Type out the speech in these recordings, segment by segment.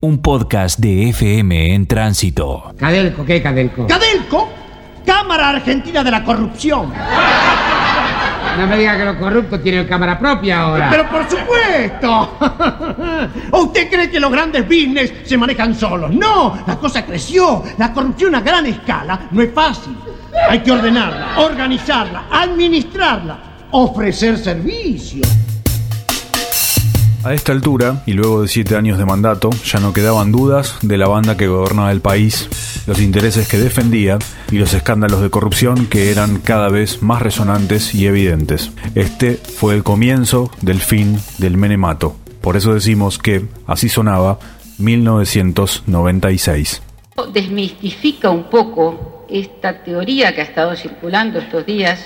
Un podcast de FM en tránsito. Cadelco, ¿qué Cadelco? ¡Cadelco! Cámara Argentina de la Corrupción. No me diga que los corruptos tienen cámara propia ahora. Pero por supuesto. ¿O usted cree que los grandes business se manejan solos? No, la cosa creció. La corrupción a gran escala no es fácil. Hay que ordenarla, organizarla, administrarla, ofrecer servicios. A esta altura, y luego de siete años de mandato, ya no quedaban dudas de la banda que gobernaba el país, los intereses que defendía y los escándalos de corrupción que eran cada vez más resonantes y evidentes. Este fue el comienzo del fin del menemato. Por eso decimos que así sonaba 1996. Desmistifica un poco esta teoría que ha estado circulando estos días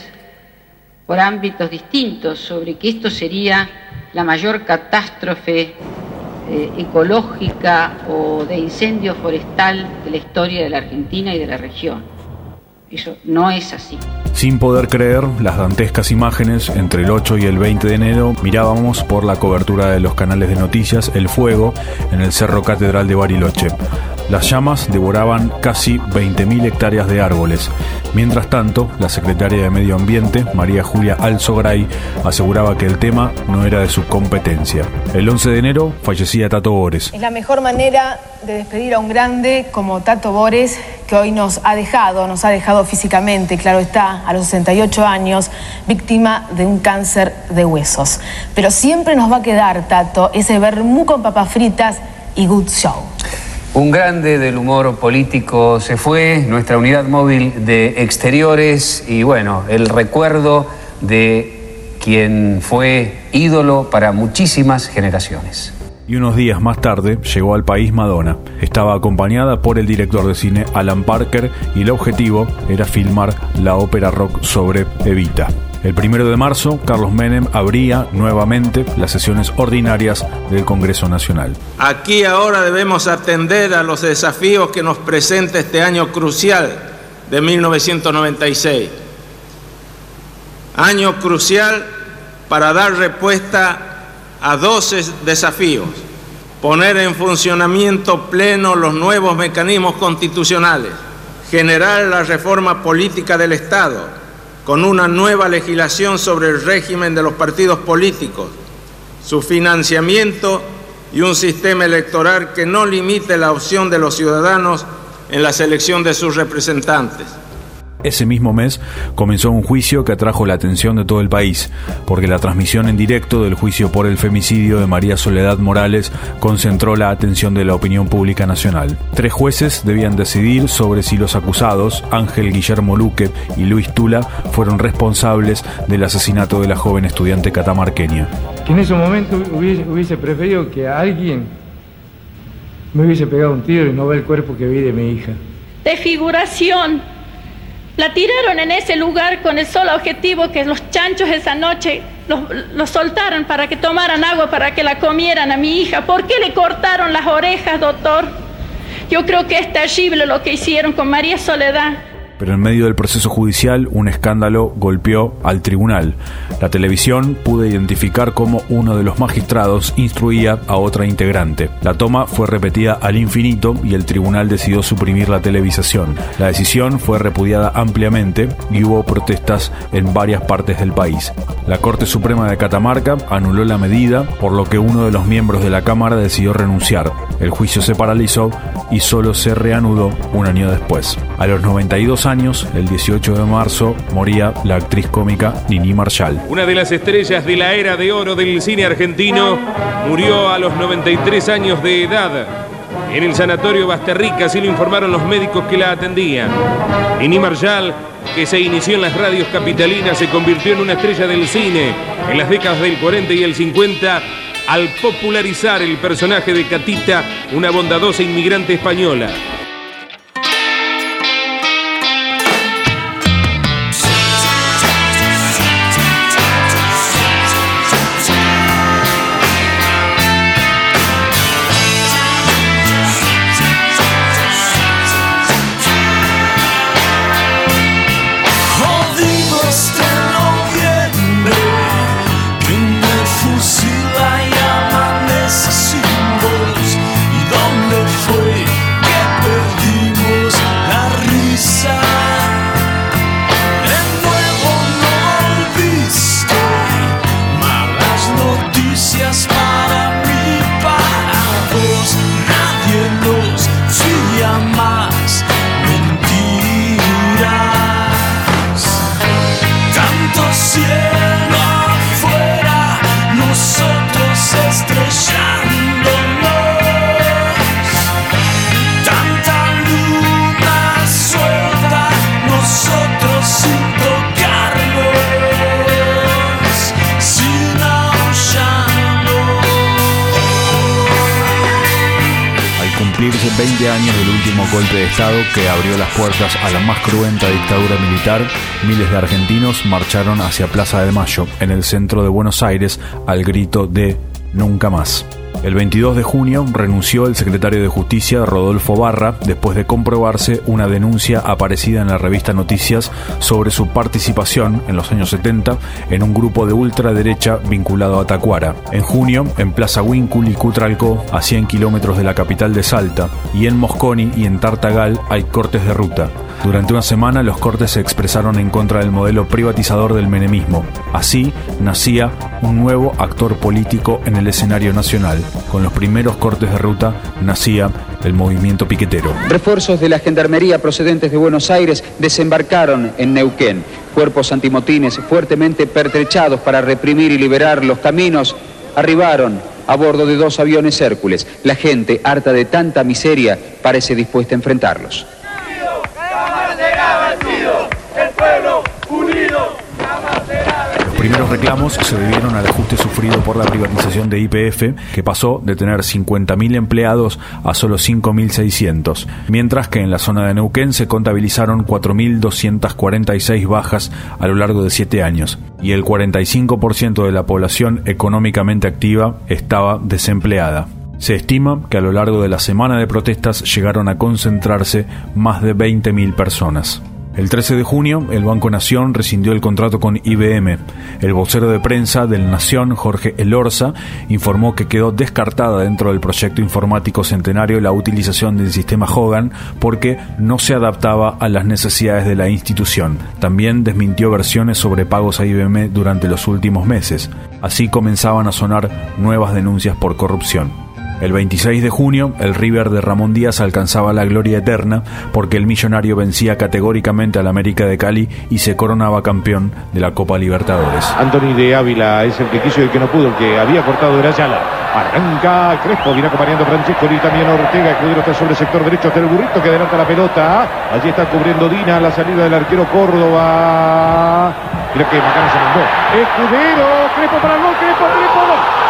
por ámbitos distintos sobre que esto sería la mayor catástrofe eh, ecológica o de incendio forestal de la historia de la Argentina y de la región. Eso no es así. Sin poder creer las dantescas imágenes, entre el 8 y el 20 de enero mirábamos por la cobertura de los canales de noticias el fuego en el Cerro Catedral de Bariloche. Las llamas devoraban casi 20.000 hectáreas de árboles. Mientras tanto, la secretaria de Medio Ambiente, María Julia Alzogray, aseguraba que el tema no era de su competencia. El 11 de enero fallecía Tato Bores. Es la mejor manera de despedir a un grande como Tato Bores, que hoy nos ha dejado, nos ha dejado físicamente, claro está, a los 68 años, víctima de un cáncer de huesos. Pero siempre nos va a quedar, Tato, ese vermú con papas fritas y good show. Un grande del humor político se fue, nuestra unidad móvil de exteriores y bueno, el recuerdo de quien fue ídolo para muchísimas generaciones. Y unos días más tarde llegó al país Madonna. Estaba acompañada por el director de cine Alan Parker y el objetivo era filmar la ópera rock sobre Evita. El primero de marzo, Carlos Menem abría nuevamente las sesiones ordinarias del Congreso Nacional. Aquí ahora debemos atender a los desafíos que nos presenta este año crucial de 1996. Año crucial para dar respuesta a 12 desafíos. Poner en funcionamiento pleno los nuevos mecanismos constitucionales. Generar la reforma política del Estado con una nueva legislación sobre el régimen de los partidos políticos, su financiamiento y un sistema electoral que no limite la opción de los ciudadanos en la selección de sus representantes. Ese mismo mes comenzó un juicio que atrajo la atención de todo el país, porque la transmisión en directo del juicio por el femicidio de María Soledad Morales concentró la atención de la opinión pública nacional. Tres jueces debían decidir sobre si los acusados, Ángel Guillermo Luque y Luis Tula, fueron responsables del asesinato de la joven estudiante catamarqueña. Que en ese momento hubiese, preferido que alguien me hubiese pegado un tiro y no ver el cuerpo que vi de mi hija. De figuración la tiraron en ese lugar con el solo objetivo que los chanchos esa noche los, soltaran para que tomaran agua, para que la comieran a mi hija. ¿Por qué le cortaron las orejas, doctor? Yo creo que es terrible lo que hicieron con María Soledad pero en medio del proceso judicial un escándalo golpeó al tribunal. La televisión pudo identificar cómo uno de los magistrados instruía a otra integrante. La toma fue repetida al infinito y el tribunal decidió suprimir la televisación. La decisión fue repudiada ampliamente y hubo protestas en varias partes del país. La Corte Suprema de Catamarca anuló la medida, por lo que uno de los miembros de la Cámara decidió renunciar. El juicio se paralizó y solo se reanudó un año después. A los 92 años, el 18 de marzo, moría la actriz cómica Nini Marshall. Una de las estrellas de la era de oro del cine argentino murió a los 93 años de edad. En el sanatorio Basterrica, así lo informaron los médicos que la atendían. Nini Marshall, que se inició en las radios capitalinas, se convirtió en una estrella del cine en las décadas del 40 y el 50 al popularizar el personaje de Catita, una bondadosa inmigrante española. Cumplirse 20 años del último golpe de Estado que abrió las puertas a la más cruenta dictadura militar, miles de argentinos marcharon hacia Plaza de Mayo, en el centro de Buenos Aires, al grito de Nunca más. El 22 de junio renunció el secretario de Justicia Rodolfo Barra después de comprobarse una denuncia aparecida en la revista Noticias sobre su participación en los años 70 en un grupo de ultraderecha vinculado a Tacuara. En junio, en Plaza Huíncul y Cutralco, a 100 kilómetros de la capital de Salta, y en Mosconi y en Tartagal hay cortes de ruta. Durante una semana los cortes se expresaron en contra del modelo privatizador del menemismo. Así nacía un nuevo actor político en el escenario nacional. Con los primeros cortes de ruta nacía el movimiento piquetero. Refuerzos de la Gendarmería procedentes de Buenos Aires desembarcaron en Neuquén. Cuerpos antimotines fuertemente pertrechados para reprimir y liberar los caminos arribaron a bordo de dos aviones Hércules. La gente, harta de tanta miseria, parece dispuesta a enfrentarlos. Los primeros reclamos se debieron al ajuste sufrido por la privatización de IPF, que pasó de tener 50.000 empleados a solo 5.600, mientras que en la zona de Neuquén se contabilizaron 4.246 bajas a lo largo de siete años, y el 45% de la población económicamente activa estaba desempleada. Se estima que a lo largo de la semana de protestas llegaron a concentrarse más de 20.000 personas. El 13 de junio, el Banco Nación rescindió el contrato con IBM. El vocero de prensa del Nación, Jorge Elorza, informó que quedó descartada dentro del proyecto informático centenario la utilización del sistema Hogan porque no se adaptaba a las necesidades de la institución. También desmintió versiones sobre pagos a IBM durante los últimos meses. Así comenzaban a sonar nuevas denuncias por corrupción. El 26 de junio, el River de Ramón Díaz alcanzaba la gloria eterna porque el millonario vencía categóricamente al América de Cali y se coronaba campeón de la Copa Libertadores. Anthony de Ávila es el que quiso y el que no pudo, el que había cortado era Yala. Arranca Crespo, viene acompañando Francesco y también Ortega. Escudero está sobre el sector derecho hasta el burrito que adelanta la pelota. Allí está cubriendo Dina la salida del arquero Córdoba. Creo que Macana se mandó. Escudero, Crespo para el gol, Crespo, Crespo.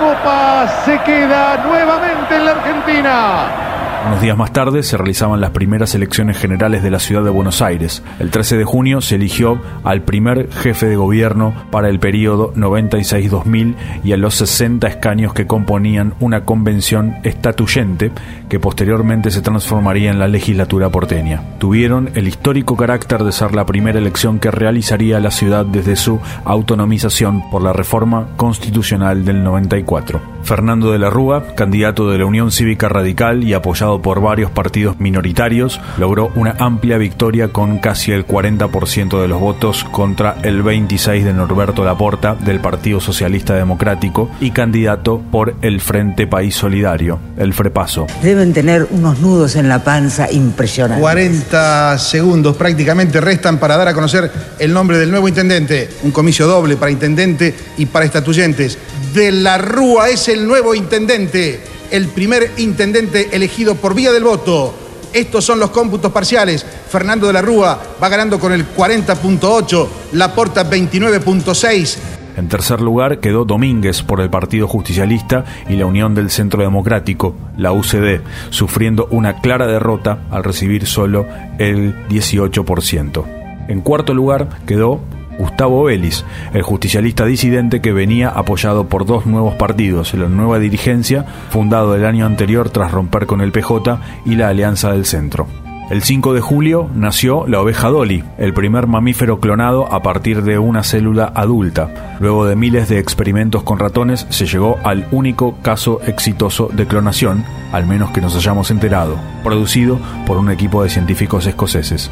Copa se queda nuevamente en la Argentina. Unos días más tarde se realizaban las primeras elecciones generales de la ciudad de Buenos Aires. El 13 de junio se eligió al primer jefe de gobierno para el periodo 96-2000 y a los 60 escaños que componían una convención estatuyente que posteriormente se transformaría en la legislatura porteña. Tuvieron el histórico carácter de ser la primera elección que realizaría la ciudad desde su autonomización por la reforma constitucional del 94. Fernando de la Rúa, candidato de la Unión Cívica Radical y apoyado por varios partidos minoritarios, logró una amplia victoria con casi el 40% de los votos contra el 26 de Norberto Laporta del Partido Socialista Democrático y candidato por el Frente País Solidario, el FREPASO. Deben tener unos nudos en la panza impresionantes. 40 segundos prácticamente restan para dar a conocer el nombre del nuevo intendente. Un comicio doble para intendente y para estatuyentes. De la Rúa es el nuevo intendente, el primer intendente elegido por vía del voto. Estos son los cómputos parciales. Fernando de la Rúa va ganando con el 40.8, Laporta 29.6. En tercer lugar quedó Domínguez por el Partido Justicialista y la Unión del Centro Democrático, la UCD, sufriendo una clara derrota al recibir solo el 18%. En cuarto lugar quedó Gustavo Vélez, el justicialista disidente que venía apoyado por dos nuevos partidos, la Nueva Dirigencia, fundado el año anterior tras romper con el PJ, y la Alianza del Centro. El 5 de julio nació la oveja Dolly, el primer mamífero clonado a partir de una célula adulta. Luego de miles de experimentos con ratones, se llegó al único caso exitoso de clonación, al menos que nos hayamos enterado, producido por un equipo de científicos escoceses.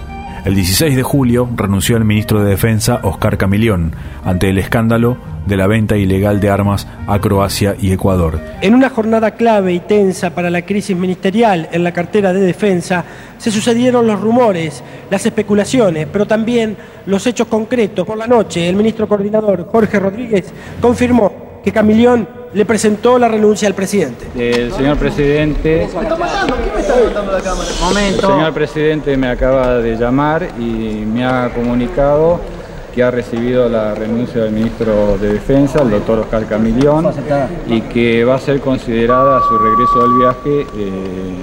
El 16 de julio renunció el ministro de Defensa Oscar Camilión ante el escándalo de la venta ilegal de armas a Croacia y Ecuador. En una jornada clave y tensa para la crisis ministerial en la cartera de defensa, se sucedieron los rumores, las especulaciones, pero también los hechos concretos. Por la noche, el ministro coordinador Jorge Rodríguez confirmó que Camilión le presentó la renuncia al presidente. El señor presidente. El señor presidente me acaba de llamar y me ha comunicado que ha recibido la renuncia del ministro de Defensa, el doctor Oscar Camillón, y que va a ser considerada su regreso del viaje eh,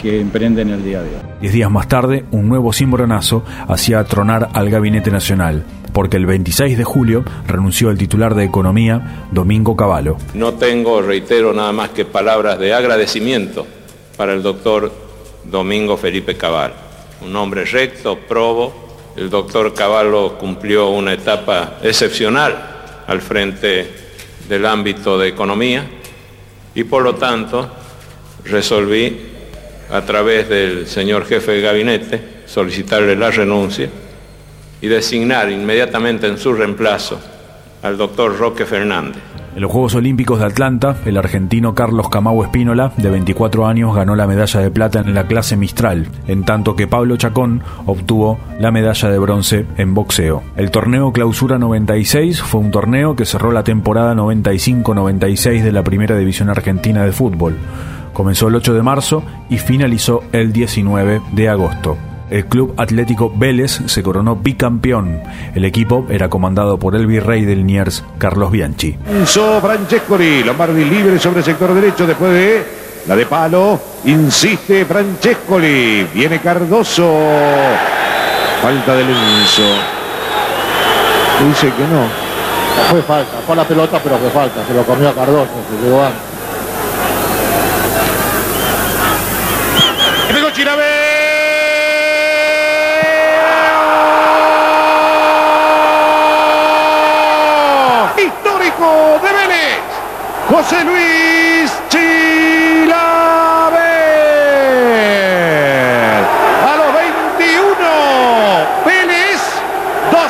que emprende en el día de hoy. Diez días más tarde, un nuevo cimbronazo hacía tronar al Gabinete Nacional, porque el 26 de julio renunció el titular de Economía, Domingo Cavallo. No tengo, reitero, nada más que palabras de agradecimiento para el doctor Domingo Felipe Cabal, un hombre recto, probo. El doctor Cavallo cumplió una etapa excepcional al frente del ámbito de economía y por lo tanto resolví a través del señor jefe de gabinete solicitarle la renuncia y designar inmediatamente en su reemplazo al doctor Roque Fernández. En los Juegos Olímpicos de Atlanta, el argentino Carlos Camau Espínola, de 24 años, ganó la medalla de plata en la clase Mistral, en tanto que Pablo Chacón obtuvo la medalla de bronce en boxeo. El torneo Clausura 96 fue un torneo que cerró la temporada 95-96 de la Primera División Argentina de Fútbol. Comenzó el 8 de marzo y finalizó el 19 de agosto. El Club Atlético Vélez se coronó bicampeón. El equipo era comandado por el virrey del Niers, Carlos Bianchi. Enzo Francescoli, Lombardi libre sobre el sector derecho después de la de palo. Insiste Francescoli. Viene Cardoso. Falta de Enzo. Dice que no. Fue falta, fue la pelota, pero fue falta. Se lo comió a Cardoso, se llegó antes. Pegó Chirabé. Histórico de Vélez. José Luis Chilaver. A los 21. Vélez 2.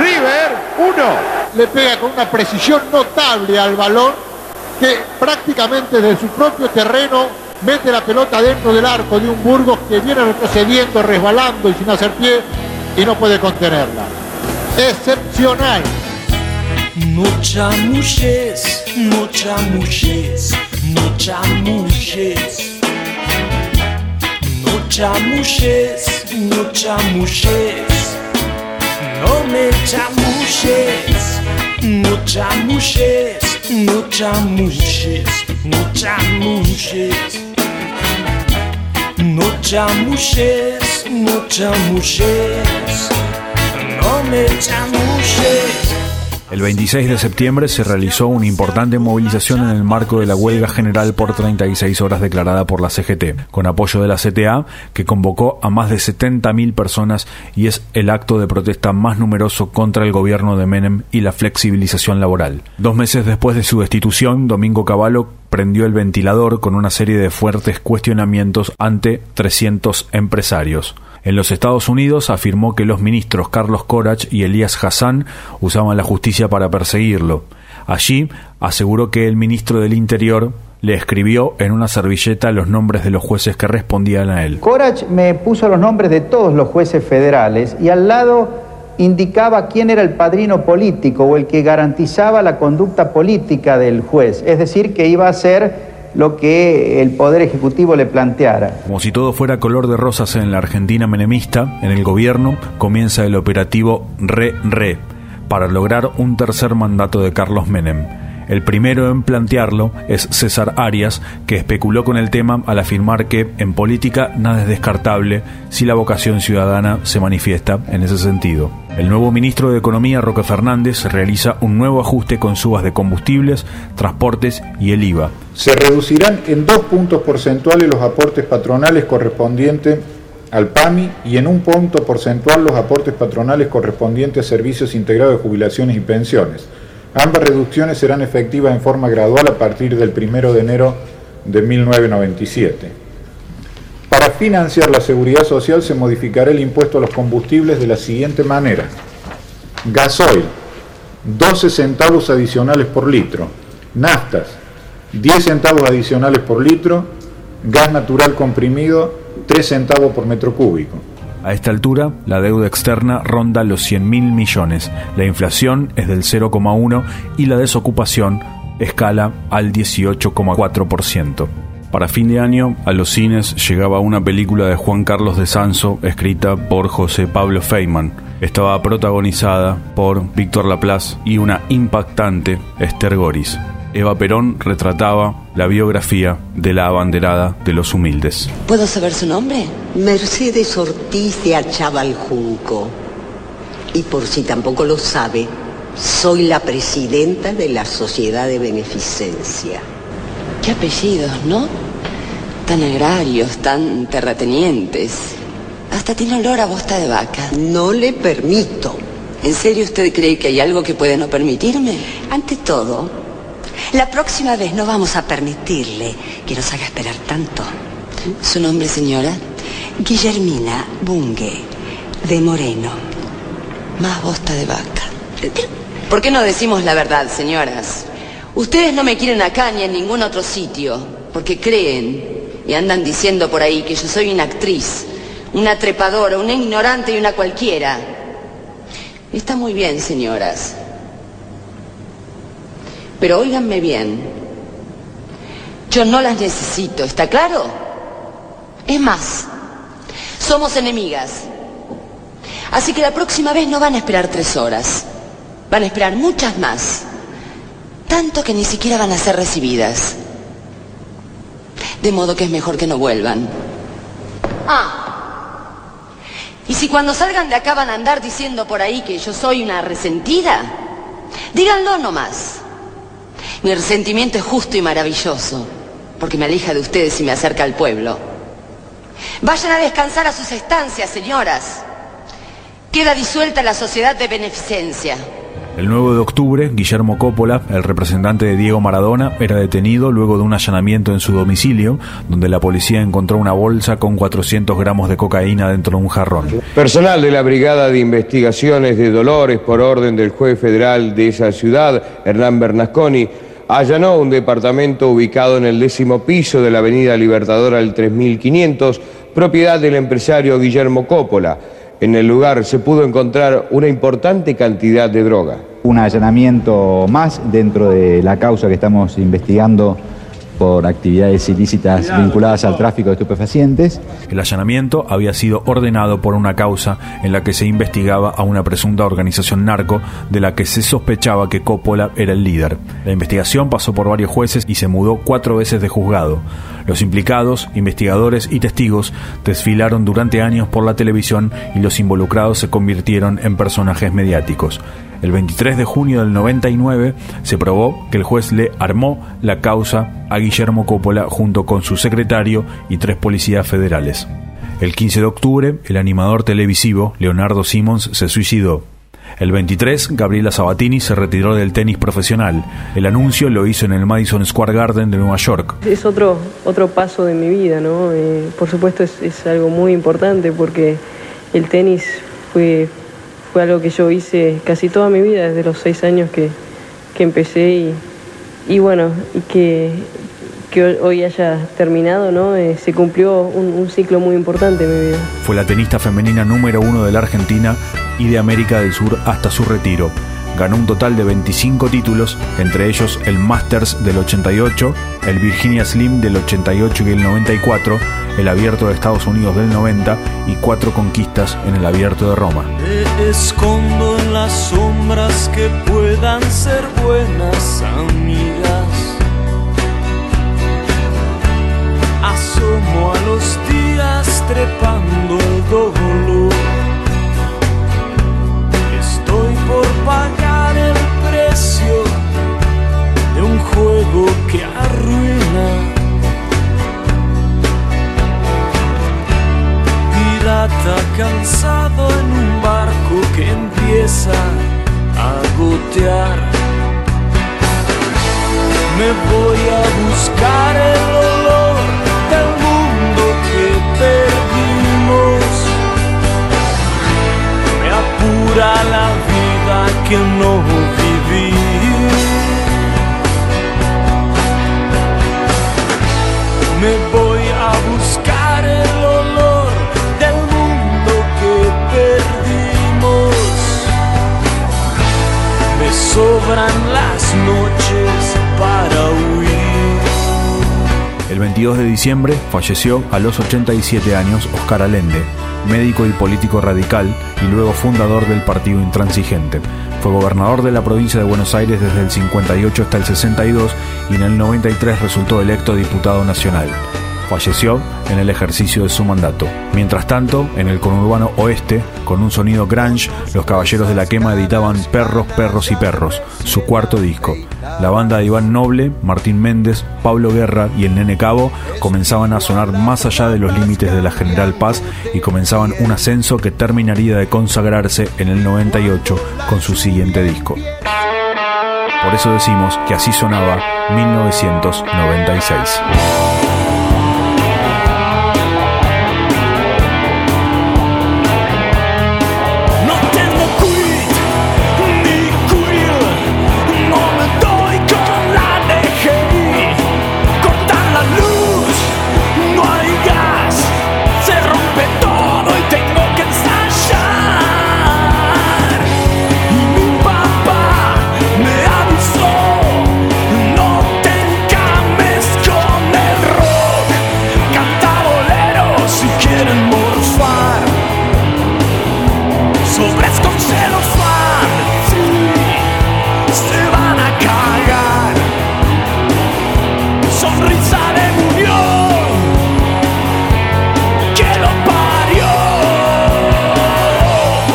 River 1. Le pega con una precisión notable al balón que prácticamente desde su propio terreno mete la pelota dentro del arco de un Burgos que viene retrocediendo, resbalando y sin hacer pie y no puede contenerla. Excepcional. No chamuches, no chamuches, no chamuches. No chamuches, no chamuches. No me chamuches, no chamuches, no chamuches, no chamuches. No chamuches, no chamuches. No me chamuches. El 26 de septiembre se realizó una importante movilización en el marco de la huelga general por 36 horas declarada por la CGT, con apoyo de la CTA, que convocó a más de 70.000 personas y es el acto de protesta más numeroso contra el gobierno de Menem y la flexibilización laboral. Dos meses después de su destitución, Domingo Cavallo prendió el ventilador con una serie de fuertes cuestionamientos ante 300 empresarios. En los Estados Unidos afirmó que los ministros Carlos Corach y Elías Hassan usaban la justicia para perseguirlo. Allí aseguró que el ministro del Interior le escribió en una servilleta los nombres de los jueces que respondían a él. Corach me puso los nombres de todos los jueces federales y al lado indicaba quién era el padrino político o el que garantizaba la conducta política del juez, es decir, que iba a ser lo que el Poder Ejecutivo le planteara. Como si todo fuera color de rosas en la Argentina menemista, en el gobierno comienza el operativo Re-Re para lograr un tercer mandato de Carlos Menem. El primero en plantearlo es César Arias, que especuló con el tema al afirmar que en política nada es descartable si la vocación ciudadana se manifiesta en ese sentido. El nuevo ministro de Economía, Roque Fernández, realiza un nuevo ajuste con subas de combustibles, transportes y el IVA. Se reducirán en dos puntos porcentuales los aportes patronales correspondientes al PAMI y en un punto porcentual los aportes patronales correspondientes a servicios integrados de jubilaciones y pensiones. Ambas reducciones serán efectivas en forma gradual a partir del 1 de enero de 1997. Para financiar la seguridad social se modificará el impuesto a los combustibles de la siguiente manera. Gasoil, 12 centavos adicionales por litro. Naftas, 10 centavos adicionales por litro. Gas natural comprimido, 3 centavos por metro cúbico. A esta altura, la deuda externa ronda los 100 mil millones, la inflación es del 0,1 y la desocupación escala al 18,4%. Para fin de año, a los cines llegaba una película de Juan Carlos de Sanso escrita por José Pablo Feynman. Estaba protagonizada por Víctor Laplace y una impactante Esther Goris. Eva Perón retrataba la biografía de la abanderada de los humildes. ¿Puedo saber su nombre? Mercedes Ortiz de Achabaljunco. Y por si tampoco lo sabe, soy la presidenta de la Sociedad de Beneficencia. Qué apellidos, ¿no? Tan agrarios, tan terratenientes. Hasta tiene olor a bosta de vaca. No le permito. ¿En serio usted cree que hay algo que puede no permitirme? Ante todo, la próxima vez no vamos a permitirle que nos haga esperar tanto. ¿Su nombre, señora? Guillermina Bunge, de Moreno. Más bosta de vaca. ¿Por qué no decimos la verdad, señoras? Ustedes no me quieren acá ni en ningún otro sitio, porque creen y andan diciendo por ahí que yo soy una actriz, una trepadora, una ignorante y una cualquiera. Está muy bien, señoras. Pero óiganme bien. Yo no las necesito, ¿está claro? Es más, somos enemigas. Así que la próxima vez no van a esperar tres horas. Van a esperar muchas más. Tanto que ni siquiera van a ser recibidas. De modo que es mejor que no vuelvan. Ah. Y si cuando salgan de acá van a andar diciendo por ahí que yo soy una resentida, díganlo nomás. Mi resentimiento es justo y maravilloso, porque me aleja de ustedes y me acerca al pueblo. Vayan a descansar a sus estancias, señoras. Queda disuelta la sociedad de beneficencia. El 9 de octubre, Guillermo Coppola, el representante de Diego Maradona, era detenido luego de un allanamiento en su domicilio, donde la policía encontró una bolsa con 400 gramos de cocaína dentro de un jarrón. Personal de la Brigada de Investigaciones de Dolores, por orden del juez federal de esa ciudad, Hernán Bernasconi, allanó un departamento ubicado en el décimo piso de la Avenida Libertadora del 3500, propiedad del empresario Guillermo Coppola. En el lugar se pudo encontrar una importante cantidad de droga. Un allanamiento más dentro de la causa que estamos investigando por actividades ilícitas vinculadas al tráfico de estupefacientes. El allanamiento había sido ordenado por una causa en la que se investigaba a una presunta organización narco de la que se sospechaba que Coppola era el líder. La investigación pasó por varios jueces y se mudó cuatro veces de juzgado. Los implicados, investigadores y testigos desfilaron durante años por la televisión y los involucrados se convirtieron en personajes mediáticos. El 23 de junio del 99 se probó que el juez le armó la causa a Guillermo Coppola junto con su secretario y tres policías federales. El 15 de octubre, el animador televisivo Leonardo Simmons se suicidó. El 23, Gabriela Sabatini se retiró del tenis profesional. El anuncio lo hizo en el Madison Square Garden de Nueva York. Es otro, otro paso de mi vida, ¿no? Eh, por supuesto es, es algo muy importante porque el tenis fue, fue algo que yo hice casi toda mi vida, desde los seis años que, que empecé y, bueno, y que, que hoy haya terminado, ¿no? Eh, se cumplió un, un ciclo muy importante en mi vida. Fue la tenista femenina número uno de la Argentina y de América del Sur hasta su retiro. Ganó un total de 25 títulos, entre ellos el Masters del 88, el Virginia Slim del 88 y el 94, el Abierto de Estados Unidos del 90 y cuatro conquistas en el Abierto de Roma. Escondo en las sombras que puedan ser buenas amigas. Asomo a los días trepando el dolor. Estoy por pagar el precio de un juego que arruina. Pirata cansado en un barco que empieza a gotear. Me voy a buscar el El 22 de diciembre falleció a los 87 años Oscar Allende, médico y político radical y luego fundador del Partido Intransigente. Fue gobernador de la provincia de Buenos Aires desde el 58 hasta el 62 y en el 93 resultó electo diputado nacional. Falleció en el ejercicio de su mandato. Mientras tanto, en el conurbano oeste, con un sonido grunge, los Caballeros de la Quema editaban Perros, Perros y Perros, su cuarto disco. La banda de Iván Noble, Martín Méndez, Pablo Guerra y el Nene Cabo comenzaban a sonar más allá de los límites de la General Paz y comenzaban un ascenso que terminaría de consagrarse en el 98 con su siguiente disco. Por eso decimos que así sonaba 1996.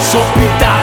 sopita